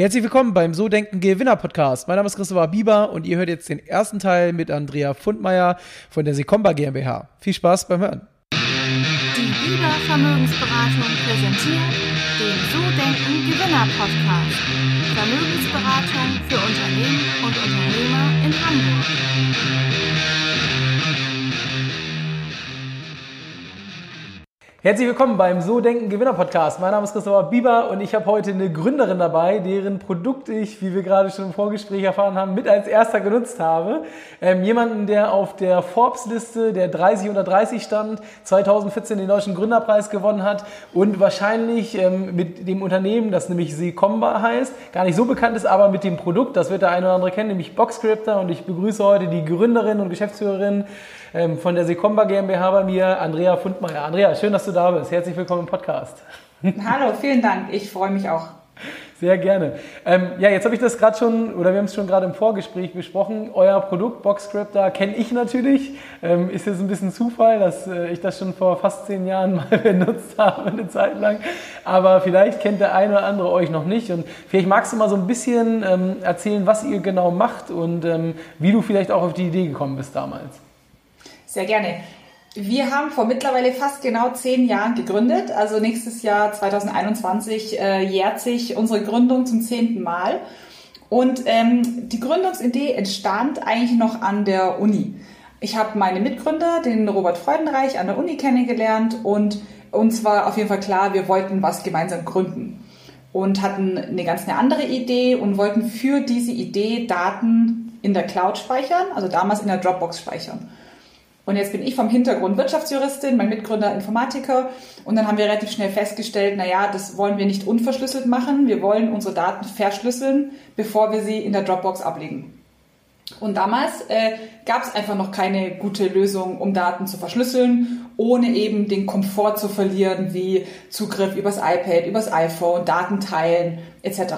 Herzlich willkommen beim So Denken Gewinner Podcast. Mein Name ist Christopher Bieber und ihr hört jetzt den ersten Teil mit Andrea Fundmeier von der Sekomba GmbH. Viel Spaß beim Hören. Die Bieber Vermögensberatung präsentiert den So Denken Gewinner Podcast. Vermögensberatung für Unternehmen und Unternehmer in Hamburg. Herzlich willkommen beim So Denken Gewinner Podcast. Mein Name ist Christopher Bieber und ich habe heute eine Gründerin dabei, deren Produkt ich, wie wir gerade schon im Vorgespräch erfahren haben, mit als erster genutzt habe. Ähm, jemanden, der auf der Forbes-Liste der 30 unter 30 stand, 2014 den Deutschen Gründerpreis gewonnen hat und wahrscheinlich ähm, mit dem Unternehmen, das nämlich Secomba heißt, gar nicht so bekannt ist, aber mit dem Produkt, das wird der eine oder andere kennen, nämlich Boxscriptor und ich begrüße heute die Gründerin und Geschäftsführerin ähm, von der Secomba GmbH bei mir, Andrea Fundmeier. Andrea, schön, dass du da bist. Herzlich willkommen im Podcast. Hallo, vielen Dank. Ich freue mich auch. Sehr gerne. Ähm, ja, jetzt habe ich das gerade schon, oder wir haben es schon gerade im Vorgespräch besprochen. Euer Produkt Boxscriptor kenne ich natürlich. Ähm, ist jetzt ein bisschen Zufall, dass äh, ich das schon vor fast zehn Jahren mal benutzt habe, eine Zeit lang. Aber vielleicht kennt der eine oder andere euch noch nicht. Und vielleicht magst du mal so ein bisschen ähm, erzählen, was ihr genau macht und ähm, wie du vielleicht auch auf die Idee gekommen bist damals. Sehr gerne. Wir haben vor mittlerweile fast genau zehn Jahren gegründet. Also nächstes Jahr 2021 äh, jährt sich unsere Gründung zum zehnten Mal. Und ähm, die Gründungsidee entstand eigentlich noch an der Uni. Ich habe meine Mitgründer, den Robert Freudenreich, an der Uni kennengelernt und uns war auf jeden Fall klar, wir wollten was gemeinsam gründen und hatten eine ganz eine andere Idee und wollten für diese Idee Daten in der Cloud speichern, also damals in der Dropbox speichern. Und jetzt bin ich vom Hintergrund Wirtschaftsjuristin, mein Mitgründer Informatiker. Und dann haben wir relativ schnell festgestellt, na ja, das wollen wir nicht unverschlüsselt machen. Wir wollen unsere Daten verschlüsseln, bevor wir sie in der Dropbox ablegen. Und damals äh, gab es einfach noch keine gute Lösung, um Daten zu verschlüsseln, ohne eben den Komfort zu verlieren, wie Zugriff übers iPad, übers iPhone, Daten teilen etc.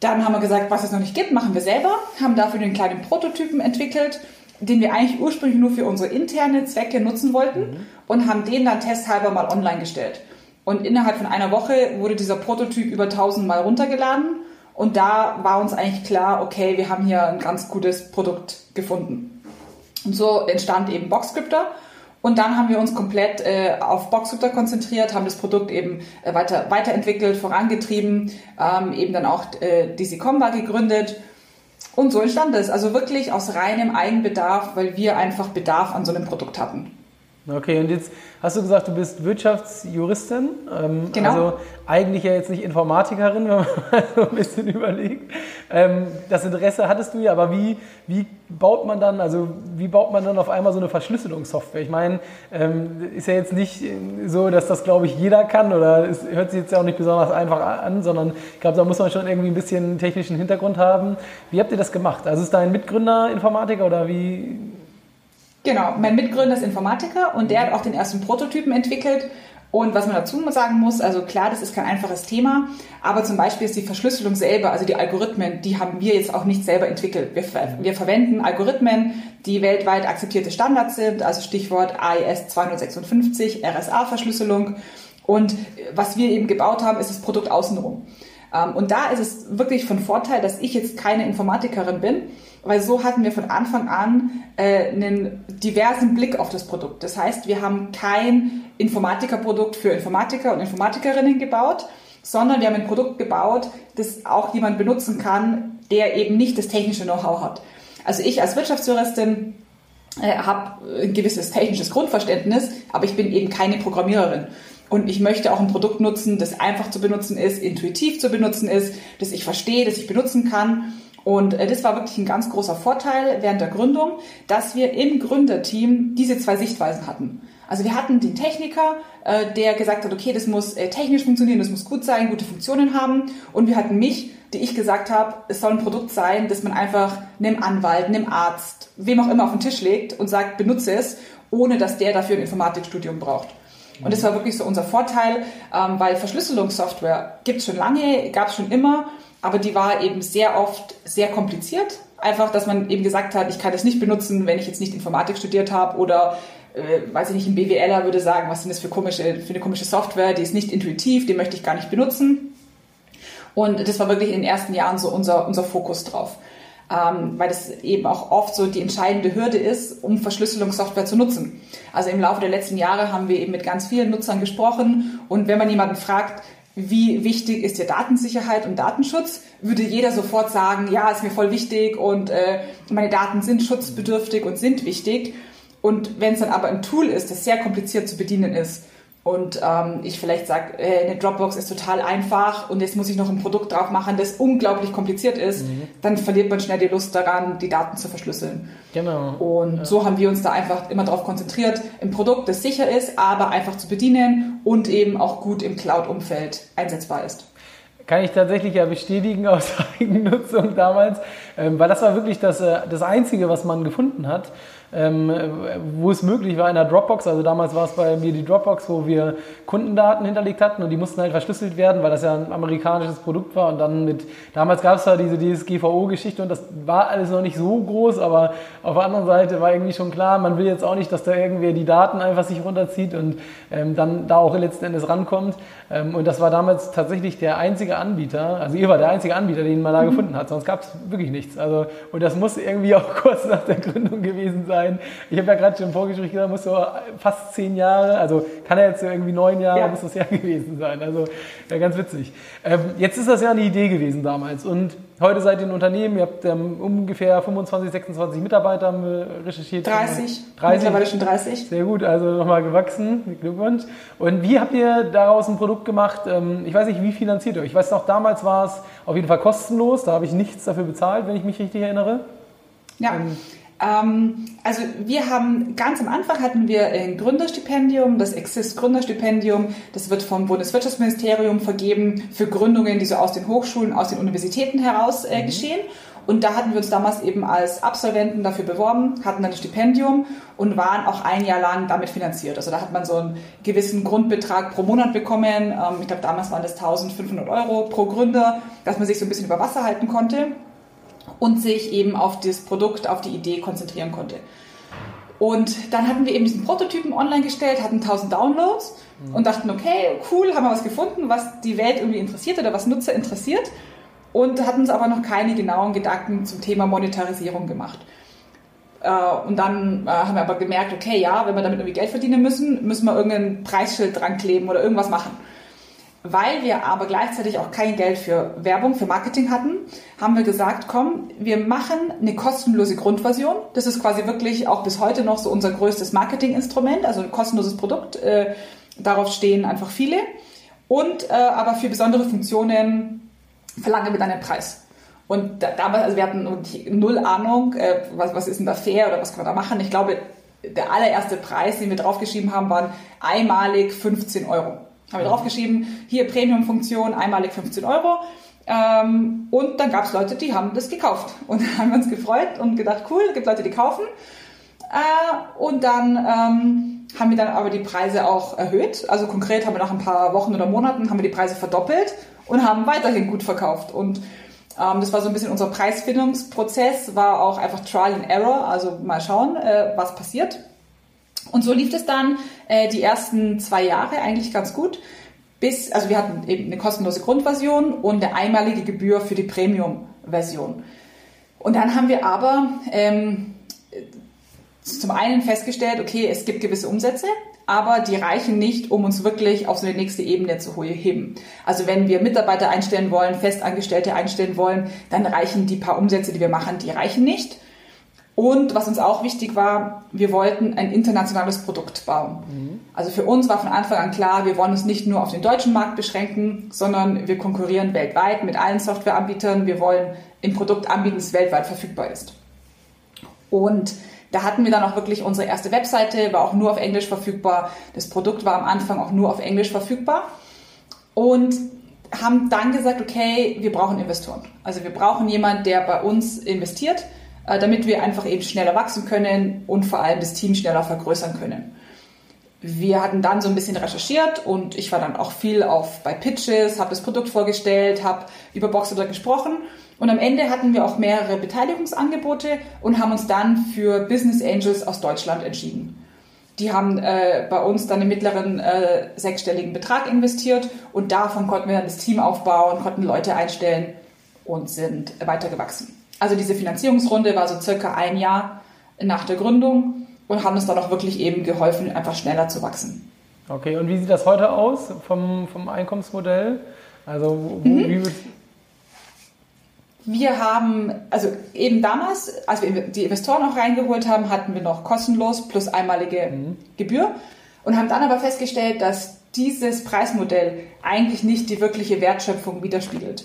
Dann haben wir gesagt, was es noch nicht gibt, machen wir selber, haben dafür den kleinen Prototypen entwickelt den wir eigentlich ursprünglich nur für unsere interne Zwecke nutzen wollten mhm. und haben den dann testhalber mal online gestellt. Und innerhalb von einer Woche wurde dieser Prototyp über 1000 Mal runtergeladen und da war uns eigentlich klar, okay, wir haben hier ein ganz gutes Produkt gefunden. Und so entstand eben Boxscriptor. Und dann haben wir uns komplett äh, auf Boxscriptor konzentriert, haben das Produkt eben äh, weiter, weiterentwickelt, vorangetrieben, ähm, eben dann auch äh, DC Comba gegründet und so entstand es. Also wirklich aus reinem Eigenbedarf, weil wir einfach Bedarf an so einem Produkt hatten. Okay, und jetzt hast du gesagt, du bist Wirtschaftsjuristin. Ähm, genau. Also eigentlich ja jetzt nicht Informatikerin, wenn man mal so ein bisschen überlegt. Ähm, das Interesse hattest du ja, aber wie, wie baut man dann, also wie baut man dann auf einmal so eine Verschlüsselungssoftware? Ich meine, ähm, ist ja jetzt nicht so, dass das, glaube ich, jeder kann oder es hört sich jetzt ja auch nicht besonders einfach an, sondern ich glaube, da muss man schon irgendwie ein bisschen technischen Hintergrund haben. Wie habt ihr das gemacht? Also ist dein Mitgründer Informatiker oder wie, Genau, mein Mitgründer ist Informatiker und der hat auch den ersten Prototypen entwickelt. Und was man dazu sagen muss, also klar, das ist kein einfaches Thema, aber zum Beispiel ist die Verschlüsselung selber, also die Algorithmen, die haben wir jetzt auch nicht selber entwickelt. Wir, wir verwenden Algorithmen, die weltweit akzeptierte Standards sind, also Stichwort AES 256, RSA-Verschlüsselung. Und was wir eben gebaut haben, ist das Produkt außenrum. Ähm, und da ist es wirklich von Vorteil, dass ich jetzt keine Informatikerin bin, weil so hatten wir von Anfang an äh, einen diversen Blick auf das Produkt. Das heißt, wir haben kein Informatikerprodukt für Informatiker und Informatikerinnen gebaut, sondern wir haben ein Produkt gebaut, das auch jemand benutzen kann, der eben nicht das technische Know-how hat. Also ich als Wirtschaftsjuristin äh, habe ein gewisses technisches Grundverständnis, aber ich bin eben keine Programmiererin. Und ich möchte auch ein Produkt nutzen, das einfach zu benutzen ist, intuitiv zu benutzen ist, das ich verstehe, das ich benutzen kann. Und äh, das war wirklich ein ganz großer Vorteil während der Gründung, dass wir im Gründerteam diese zwei Sichtweisen hatten. Also wir hatten den Techniker, äh, der gesagt hat, okay, das muss äh, technisch funktionieren, das muss gut sein, gute Funktionen haben. Und wir hatten mich, die ich gesagt habe, es soll ein Produkt sein, das man einfach einem Anwalt, einem Arzt, wem auch immer auf den Tisch legt und sagt, benutze es, ohne dass der dafür ein Informatikstudium braucht. Und das war wirklich so unser Vorteil, ähm, weil Verschlüsselungssoftware gibt es schon lange, gab es schon immer, aber die war eben sehr oft sehr kompliziert. Einfach, dass man eben gesagt hat, ich kann das nicht benutzen, wenn ich jetzt nicht Informatik studiert habe oder äh, weiß ich nicht, ein BWLer würde sagen, was sind das für, komische, für eine komische Software, die ist nicht intuitiv, die möchte ich gar nicht benutzen. Und das war wirklich in den ersten Jahren so unser, unser Fokus drauf. Ähm, weil das eben auch oft so die entscheidende Hürde ist, um Verschlüsselungssoftware zu nutzen. Also im Laufe der letzten Jahre haben wir eben mit ganz vielen Nutzern gesprochen und wenn man jemanden fragt, wie wichtig ist dir Datensicherheit und Datenschutz, würde jeder sofort sagen, ja, ist mir voll wichtig und äh, meine Daten sind schutzbedürftig und sind wichtig. Und wenn es dann aber ein Tool ist, das sehr kompliziert zu bedienen ist, und ähm, ich vielleicht sage, äh, eine Dropbox ist total einfach und jetzt muss ich noch ein Produkt drauf machen, das unglaublich kompliziert ist, mhm. dann verliert man schnell die Lust daran, die Daten zu verschlüsseln. Genau. Und ja. so haben wir uns da einfach immer darauf konzentriert, ein Produkt, das sicher ist, aber einfach zu bedienen und eben auch gut im Cloud-Umfeld einsetzbar ist kann ich tatsächlich ja bestätigen aus Eigennutzung damals, ähm, weil das war wirklich das, äh, das Einzige, was man gefunden hat ähm, wo es möglich war in der Dropbox. Also damals war es bei mir die Dropbox, wo wir Kundendaten hinterlegt hatten und die mussten halt verschlüsselt werden, weil das ja ein amerikanisches Produkt war. Und dann mit, damals gab es da diese DSGVO-Geschichte und das war alles noch nicht so groß, aber auf der anderen Seite war irgendwie schon klar, man will jetzt auch nicht, dass da irgendwer die Daten einfach sich runterzieht und ähm, dann da auch letzten Endes rankommt. Ähm, und das war damals tatsächlich der einzige Anbieter, also ihr war der einzige Anbieter, den man da mhm. gefunden hat, sonst gab es wirklich nichts. Also, und das muss irgendwie auch kurz nach der Gründung gewesen sein sein. Ich habe ja gerade schon im Vorgespräch gesagt, muss so fast zehn Jahre, also kann er jetzt irgendwie neun Jahre, ja. muss das ja gewesen sein. Also ja, ganz witzig. Ähm, jetzt ist das ja eine Idee gewesen damals und heute seid ihr ein Unternehmen, ihr habt ähm, ungefähr 25, 26 Mitarbeiter recherchiert. 30, 30. mittlerweile schon 30. Sehr gut, also nochmal gewachsen, Glückwunsch. Und wie habt ihr daraus ein Produkt gemacht? Ähm, ich weiß nicht, wie finanziert ihr euch? Ich weiß noch, damals war es auf jeden Fall kostenlos, da habe ich nichts dafür bezahlt, wenn ich mich richtig erinnere. Ja, ähm, also wir haben ganz am Anfang hatten wir ein Gründerstipendium, das Exist Gründerstipendium. Das wird vom Bundeswirtschaftsministerium vergeben für Gründungen, die so aus den Hochschulen, aus den Universitäten heraus äh, mhm. geschehen. Und da hatten wir uns damals eben als Absolventen dafür beworben, hatten dann ein Stipendium und waren auch ein Jahr lang damit finanziert. Also da hat man so einen gewissen Grundbetrag pro Monat bekommen. Ähm, ich glaube, damals waren das 1500 Euro pro Gründer, dass man sich so ein bisschen über Wasser halten konnte und sich eben auf das Produkt, auf die Idee konzentrieren konnte. Und dann hatten wir eben diesen Prototypen online gestellt, hatten 1000 Downloads mhm. und dachten, okay, cool, haben wir was gefunden, was die Welt irgendwie interessiert oder was Nutzer interessiert und hatten uns aber noch keine genauen Gedanken zum Thema Monetarisierung gemacht. Äh, und dann äh, haben wir aber gemerkt, okay, ja, wenn wir damit irgendwie Geld verdienen müssen, müssen wir irgendein Preisschild dran kleben oder irgendwas machen. Weil wir aber gleichzeitig auch kein Geld für Werbung, für Marketing hatten, haben wir gesagt, komm, wir machen eine kostenlose Grundversion. Das ist quasi wirklich auch bis heute noch so unser größtes Marketinginstrument, also ein kostenloses Produkt. Äh, darauf stehen einfach viele. Und äh, aber für besondere Funktionen verlangen wir dann einen Preis. Und da, damals, also wir hatten null Ahnung, äh, was, was ist denn da fair oder was kann man da machen. Ich glaube, der allererste Preis, den wir draufgeschrieben haben, waren einmalig 15 Euro. Haben wir draufgeschrieben, hier Premium-Funktion, einmalig 15 Euro. Ähm, und dann gab es Leute, die haben das gekauft. Und dann haben wir uns gefreut und gedacht, cool, es gibt Leute, die kaufen. Äh, und dann ähm, haben wir dann aber die Preise auch erhöht. Also konkret haben wir nach ein paar Wochen oder Monaten haben wir die Preise verdoppelt und haben weiterhin gut verkauft. Und ähm, das war so ein bisschen unser Preisfindungsprozess, war auch einfach Trial and Error, also mal schauen, äh, was passiert. Und so lief es dann äh, die ersten zwei Jahre eigentlich ganz gut. Bis, also wir hatten eben eine kostenlose Grundversion und eine einmalige Gebühr für die Premium-Version. Und dann haben wir aber ähm, zum einen festgestellt, okay, es gibt gewisse Umsätze, aber die reichen nicht, um uns wirklich auf so eine nächste Ebene zu heben. Also wenn wir Mitarbeiter einstellen wollen, Festangestellte einstellen wollen, dann reichen die paar Umsätze, die wir machen, die reichen nicht. Und was uns auch wichtig war, wir wollten ein internationales Produkt bauen. Mhm. Also für uns war von Anfang an klar, wir wollen uns nicht nur auf den deutschen Markt beschränken, sondern wir konkurrieren weltweit mit allen Softwareanbietern. Wir wollen ein Produkt anbieten, das weltweit verfügbar ist. Und da hatten wir dann auch wirklich unsere erste Webseite, war auch nur auf Englisch verfügbar. Das Produkt war am Anfang auch nur auf Englisch verfügbar. Und haben dann gesagt, okay, wir brauchen Investoren. Also wir brauchen jemanden, der bei uns investiert damit wir einfach eben schneller wachsen können und vor allem das Team schneller vergrößern können. Wir hatten dann so ein bisschen recherchiert und ich war dann auch viel auf bei Pitches, habe das Produkt vorgestellt, habe über Boxer gesprochen und am Ende hatten wir auch mehrere Beteiligungsangebote und haben uns dann für Business Angels aus Deutschland entschieden. Die haben äh, bei uns dann einen mittleren äh, sechsstelligen Betrag investiert und davon konnten wir dann das Team aufbauen, konnten Leute einstellen und sind weitergewachsen. Also diese Finanzierungsrunde war so circa ein Jahr nach der Gründung und haben uns dann auch wirklich eben geholfen, einfach schneller zu wachsen. Okay, und wie sieht das heute aus vom, vom Einkommensmodell? Also wo, mhm. wie wir haben, also eben damals, als wir die Investoren auch reingeholt haben, hatten wir noch kostenlos plus einmalige mhm. Gebühr und haben dann aber festgestellt, dass dieses Preismodell eigentlich nicht die wirkliche Wertschöpfung widerspiegelt.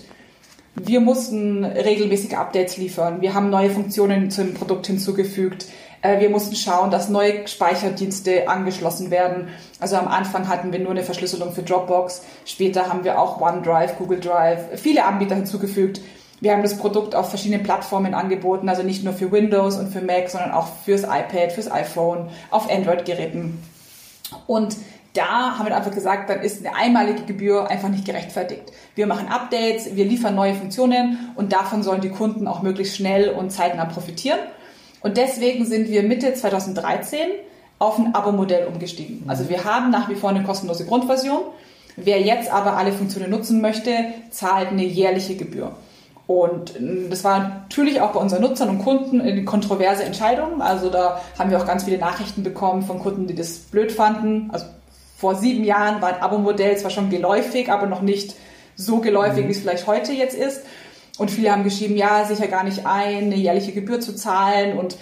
Wir mussten regelmäßige Updates liefern. Wir haben neue Funktionen zum Produkt hinzugefügt. Äh, wir mussten schauen, dass neue Speicherdienste angeschlossen werden. Also am Anfang hatten wir nur eine Verschlüsselung für Dropbox. Später haben wir auch OneDrive, Google Drive, viele Anbieter hinzugefügt. Wir haben das Produkt auf verschiedenen Plattformen angeboten, also nicht nur für Windows und für Mac, sondern auch fürs iPad, fürs iPhone, auf Android-Geräten. Und da haben wir einfach gesagt, dann ist eine einmalige Gebühr einfach nicht gerechtfertigt. Wir machen Updates, wir liefern neue Funktionen und davon sollen die Kunden auch möglichst schnell und zeitnah profitieren. Und deswegen sind wir Mitte 2013 auf ein Abo-Modell umgestiegen. Also wir haben nach wie vor eine kostenlose Grundversion. Wer jetzt aber alle Funktionen nutzen möchte, zahlt eine jährliche Gebühr. Und ähm, das war natürlich auch bei unseren Nutzern und Kunden eine kontroverse Entscheidung. Also da haben wir auch ganz viele Nachrichten bekommen von Kunden, die das blöd fanden. Also vor sieben Jahren war ein Abo-Modell zwar schon geläufig, aber noch nicht so geläufig, mhm. wie es vielleicht heute jetzt ist. Und viele haben geschrieben, ja, sicher gar nicht ein, eine jährliche Gebühr zu zahlen. Und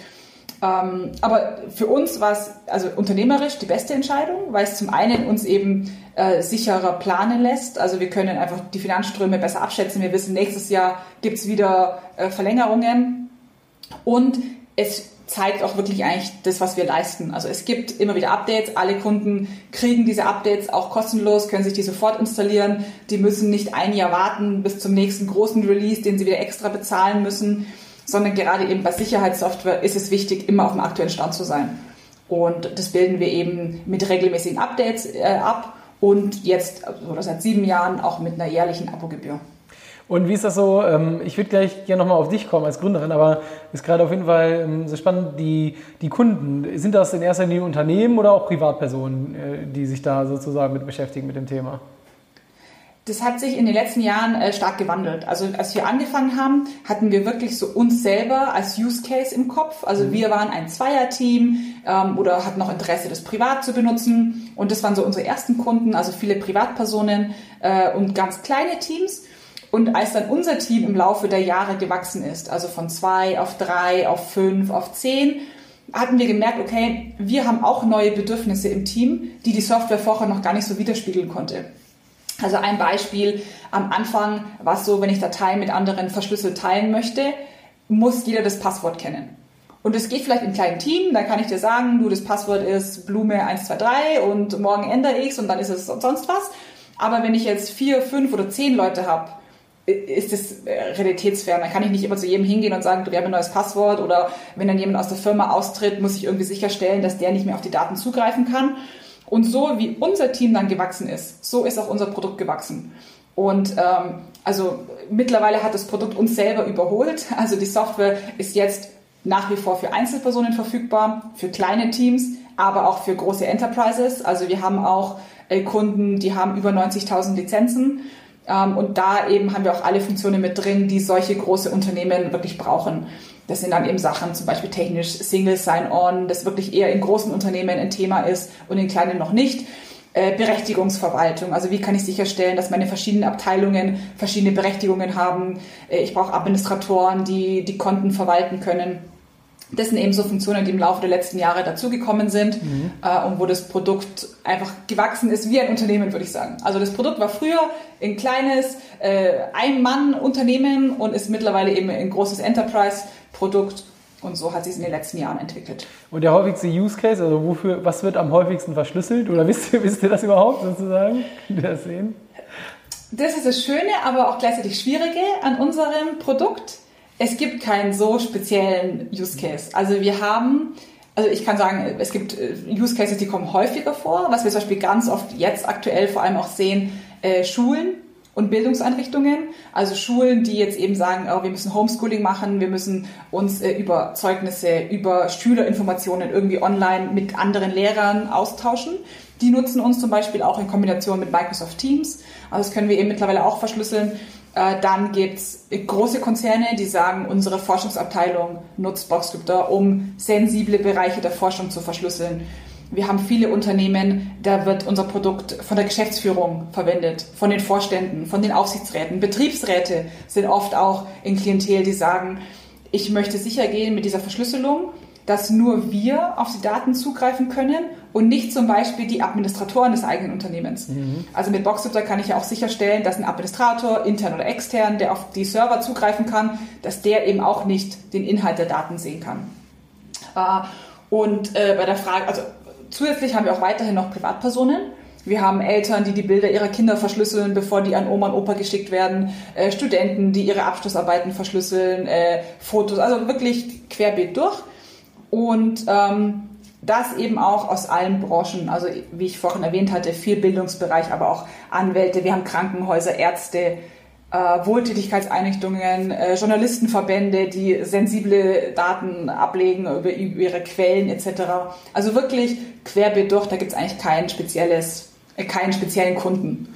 ähm, aber für uns war es also unternehmerisch die beste Entscheidung, weil es zum einen uns eben äh, sicherer planen lässt. Also wir können einfach die Finanzströme besser abschätzen. Wir wissen, nächstes Jahr gibt es wieder äh, Verlängerungen. Und es zeigt auch wirklich eigentlich das, was wir leisten. Also es gibt immer wieder Updates. Alle Kunden kriegen diese Updates auch kostenlos, können sich die sofort installieren. Die müssen nicht ein Jahr warten bis zum nächsten großen Release, den sie wieder extra bezahlen müssen, sondern gerade eben bei Sicherheitssoftware ist es wichtig, immer auf dem aktuellen Stand zu sein. Und das bilden wir eben mit regelmäßigen Updates äh, ab und jetzt oder seit sieben Jahren auch mit einer jährlichen Abogebühr. Und wie ist das so? Ähm, ich würde gleich gerne nochmal auf dich kommen als Gründerin, aber ist gerade auf jeden Fall ähm, so spannend, die, die Kunden, sind das in erster Linie Unternehmen oder auch Privatpersonen, äh, die sich da sozusagen mit beschäftigen mit dem Thema? Das hat sich in den letzten Jahren äh, stark gewandelt. Also als wir angefangen haben, hatten wir wirklich so uns selber als Use Case im Kopf. Also mhm. wir waren ein Zweierteam ähm, oder hatten noch Interesse, das privat zu benutzen. Und das waren so unsere ersten Kunden, also viele Privatpersonen äh, und ganz kleine Teams. Und als dann unser Team im Laufe der Jahre gewachsen ist, also von zwei auf drei, auf fünf, auf zehn, hatten wir gemerkt, okay, wir haben auch neue Bedürfnisse im Team, die die Software vorher noch gar nicht so widerspiegeln konnte. Also ein Beispiel, am Anfang war es so, wenn ich Dateien mit anderen verschlüsselt teilen möchte, muss jeder das Passwort kennen. Und es geht vielleicht im kleinen Team, da kann ich dir sagen, du, das Passwort ist Blume 123 und morgen ändere ich es und dann ist es sonst was. Aber wenn ich jetzt vier, fünf oder zehn Leute habe, ist es äh, realitätsfern. Dann kann ich nicht immer zu jedem hingehen und sagen, du, haben ein neues Passwort oder wenn dann jemand aus der Firma austritt, muss ich irgendwie sicherstellen, dass der nicht mehr auf die Daten zugreifen kann. Und so wie unser Team dann gewachsen ist, so ist auch unser Produkt gewachsen. Und ähm, also mittlerweile hat das Produkt uns selber überholt. Also die Software ist jetzt nach wie vor für Einzelpersonen verfügbar, für kleine Teams, aber auch für große Enterprises. Also wir haben auch äh, Kunden, die haben über 90.000 Lizenzen. Ähm, und da eben haben wir auch alle Funktionen mit drin, die solche große Unternehmen wirklich brauchen. Das sind dann eben Sachen, zum Beispiel technisch Single Sign-On, das wirklich eher in großen Unternehmen ein Thema ist und in kleinen noch nicht. Äh, Berechtigungsverwaltung, also wie kann ich sicherstellen, dass meine verschiedenen Abteilungen verschiedene Berechtigungen haben. Äh, ich brauche Administratoren, die die Konten verwalten können. Das sind eben so Funktionen, die im Laufe der letzten Jahre dazugekommen sind mhm. äh, und wo das Produkt einfach gewachsen ist wie ein Unternehmen, würde ich sagen. Also das Produkt war früher ein kleines äh, Ein-Mann-Unternehmen und ist mittlerweile eben ein großes Enterprise-Produkt und so hat sich es in den letzten Jahren entwickelt. Und der häufigste Use Case, also wofür, was wird am häufigsten verschlüsselt? Oder wisst ihr, wisst ihr das überhaupt sozusagen? Könnt ihr das sehen? Das ist das Schöne, aber auch gleichzeitig Schwierige an unserem Produkt es gibt keinen so speziellen Use Case. Also wir haben, also ich kann sagen, es gibt äh, Use Cases, die kommen häufiger vor. Was wir zum Beispiel ganz oft jetzt aktuell vor allem auch sehen, äh, Schulen und Bildungseinrichtungen, also Schulen, die jetzt eben sagen, oh, wir müssen Homeschooling machen, wir müssen uns äh, über Zeugnisse, über Schülerinformationen irgendwie online mit anderen Lehrern austauschen. Die nutzen uns zum Beispiel auch in Kombination mit Microsoft Teams. Also das können wir eben mittlerweile auch verschlüsseln. Äh, dann gibt's große Konzerne, die sagen, unsere Forschungsabteilung nutzt Boxcryptor, um sensible Bereiche der Forschung zu verschlüsseln. Wir haben viele Unternehmen, da wird unser Produkt von der Geschäftsführung verwendet, von den Vorständen, von den Aufsichtsräten. Betriebsräte sind oft auch in Klientel, die sagen, ich möchte sicher gehen mit dieser Verschlüsselung, dass nur wir auf die Daten zugreifen können und nicht zum Beispiel die Administratoren des eigenen Unternehmens. Mhm. Also mit Boxhooter kann ich ja auch sicherstellen, dass ein Administrator, intern oder extern, der auf die Server zugreifen kann, dass der eben auch nicht den Inhalt der Daten sehen kann. Äh, und äh, bei der Frage, also Zusätzlich haben wir auch weiterhin noch Privatpersonen. Wir haben Eltern, die die Bilder ihrer Kinder verschlüsseln, bevor die an Oma und Opa geschickt werden. Äh, Studenten, die ihre Abschlussarbeiten verschlüsseln. Äh, Fotos, also wirklich querbeet durch. Und ähm, das eben auch aus allen Branchen. Also wie ich vorhin erwähnt hatte, viel Bildungsbereich, aber auch Anwälte. Wir haben Krankenhäuser, Ärzte, äh, Wohltätigkeitseinrichtungen, äh, Journalistenverbände, die sensible Daten ablegen über, über ihre Quellen etc. Also wirklich querbeet durch, da gibt es eigentlich kein spezielles, äh, keinen speziellen Kunden.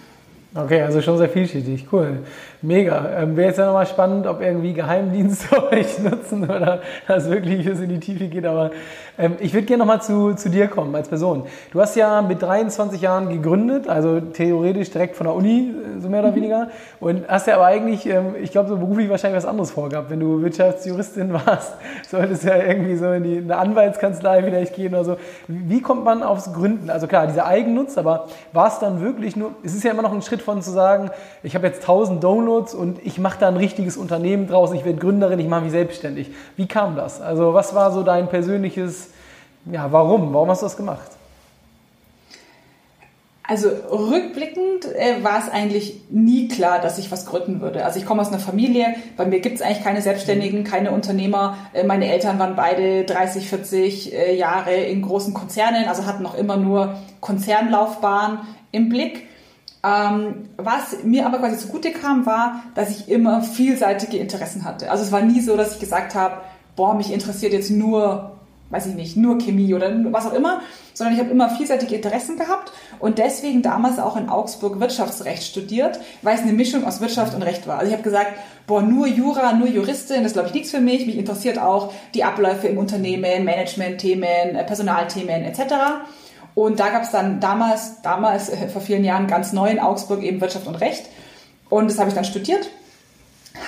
Okay, also schon sehr vielschichtig, cool. Mega. Ähm, Wäre jetzt ja nochmal spannend, ob irgendwie Geheimdienste euch nutzen oder das wirklich bis in die Tiefe geht. Aber ähm, ich würde gerne nochmal zu, zu dir kommen als Person. Du hast ja mit 23 Jahren gegründet, also theoretisch direkt von der Uni, äh, so mehr oder mhm. weniger. Und hast ja aber eigentlich, ähm, ich glaube, so beruflich wahrscheinlich was anderes vorgehabt. Wenn du Wirtschaftsjuristin warst, solltest du ja irgendwie so in die, eine Anwaltskanzlei vielleicht gehen oder so. Wie kommt man aufs Gründen? Also klar, dieser Eigennutz, aber war es dann wirklich nur, es ist ja immer noch ein Schritt von zu sagen, ich habe jetzt 1000 Downloads, Downloads und ich mache da ein richtiges Unternehmen draus, ich werde Gründerin, ich mache mich selbstständig. Wie kam das? Also was war so dein persönliches, ja, warum? Warum hast du das gemacht? Also rückblickend äh, war es eigentlich nie klar, dass ich was gründen würde. Also ich komme aus einer Familie, bei mir gibt es eigentlich keine Selbstständigen, keine Unternehmer. Äh, meine Eltern waren beide 30, 40 äh, Jahre in großen Konzernen, also hatten noch immer nur Konzernlaufbahn im Blick. Ähm, was mir aber quasi zugute kam, war, dass ich immer vielseitige Interessen hatte. Also es war nie so, dass ich gesagt habe, boah, mich interessiert jetzt nur, weiß ich nicht, nur Chemie oder was auch immer, sondern ich habe immer vielseitige Interessen gehabt und deswegen damals auch in Augsburg Wirtschaftsrecht studiert, weil es eine Mischung aus Wirtschaft und Recht war. Also ich habe gesagt, boah, nur Jura, nur Juristin, das glaube ich nichts für mich. Mich interessiert auch die Abläufe im Unternehmen, Management-Themen, Personalthemen etc. Und da gab es dann damals, damals äh, vor vielen Jahren ganz neu in Augsburg eben Wirtschaft und Recht. Und das habe ich dann studiert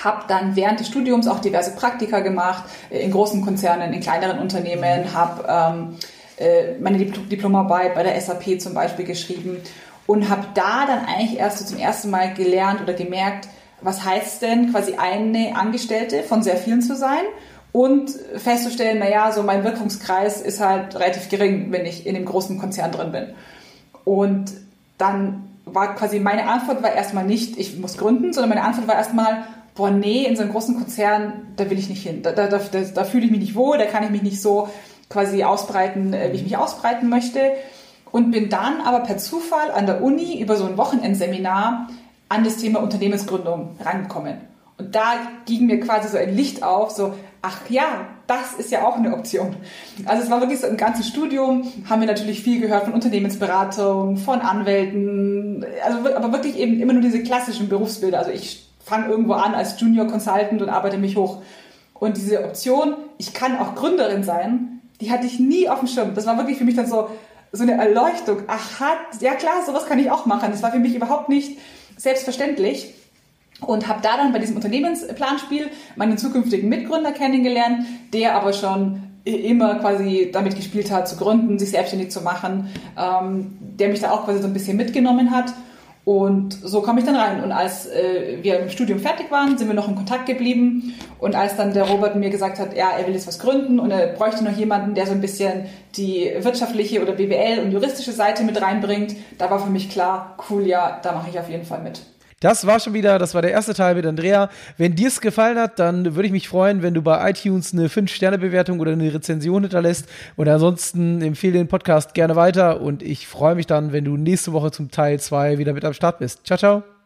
habe dann während des Studiums auch diverse Praktika gemacht äh, in großen Konzernen, in kleineren Unternehmen, habe ähm, äh, meine Diplomarbeit bei der SAP zum Beispiel geschrieben und habe da dann eigentlich erst so zum ersten Mal gelernt oder gemerkt, was heißt denn quasi eine Angestellte von sehr vielen zu sein und festzustellen, naja, so mein Wirkungskreis ist halt relativ gering, wenn ich in dem großen Konzern drin bin. Und dann war quasi meine Antwort war erstmal nicht, ich muss gründen, sondern meine Antwort war erstmal, boah, nee, in so einem großen Konzern, da will ich nicht hin. Da, da, da, da fühle ich mich nicht wohl, da kann ich mich nicht so quasi ausbreiten, äh, wie ich mich ausbreiten möchte. Und bin dann aber per Zufall an der Uni über so ein Wochenendseminar an das Thema Unternehmensgründung rangekommen. Und da ging mir quasi so ein Licht auf, so, ach ja, das ist ja auch eine Option. Also es war wirklich so im ganzen Studium, haben wir natürlich viel gehört von Unternehmensberatung, von Anwälten, also aber wirklich eben immer nur diese klassischen Berufsbilder. Also ich fange irgendwo an als Junior Consultant und arbeite mich hoch. Und diese Option, ich kann auch Gründerin sein, die hatte ich nie auf dem Schirm. Das war wirklich für mich dann so, so eine Erleuchtung. Aha, ja klar, sowas kann ich auch machen. Das war für mich überhaupt nicht selbstverständlich und habe da dann bei diesem Unternehmensplanspiel meinen zukünftigen Mitgründer kennengelernt, der aber schon immer quasi damit gespielt hat, zu gründen, sich selbstständig zu machen, ähm, der mich da auch quasi so ein bisschen mitgenommen hat. Und so kam ich dann rein. Und als äh, wir im Studium fertig waren, sind wir noch in Kontakt geblieben. Und als dann der Robert mir gesagt hat, ja, er will jetzt was gründen und er bräuchte noch jemanden, der so ein bisschen die wirtschaftliche oder BWL und juristische Seite mit reinbringt, da war für mich klar, cool, ja, da mache ich auf jeden Fall mit. Das war schon wieder, das war der erste Teil mit Andrea. Wenn dir es gefallen hat, dann würde ich mich freuen, wenn du bei iTunes eine 5-Sterne-Bewertung oder eine Rezension hinterlässt. Und ansonsten empfehle den Podcast gerne weiter und ich freue mich dann, wenn du nächste Woche zum Teil 2 wieder mit am Start bist. Ciao, ciao.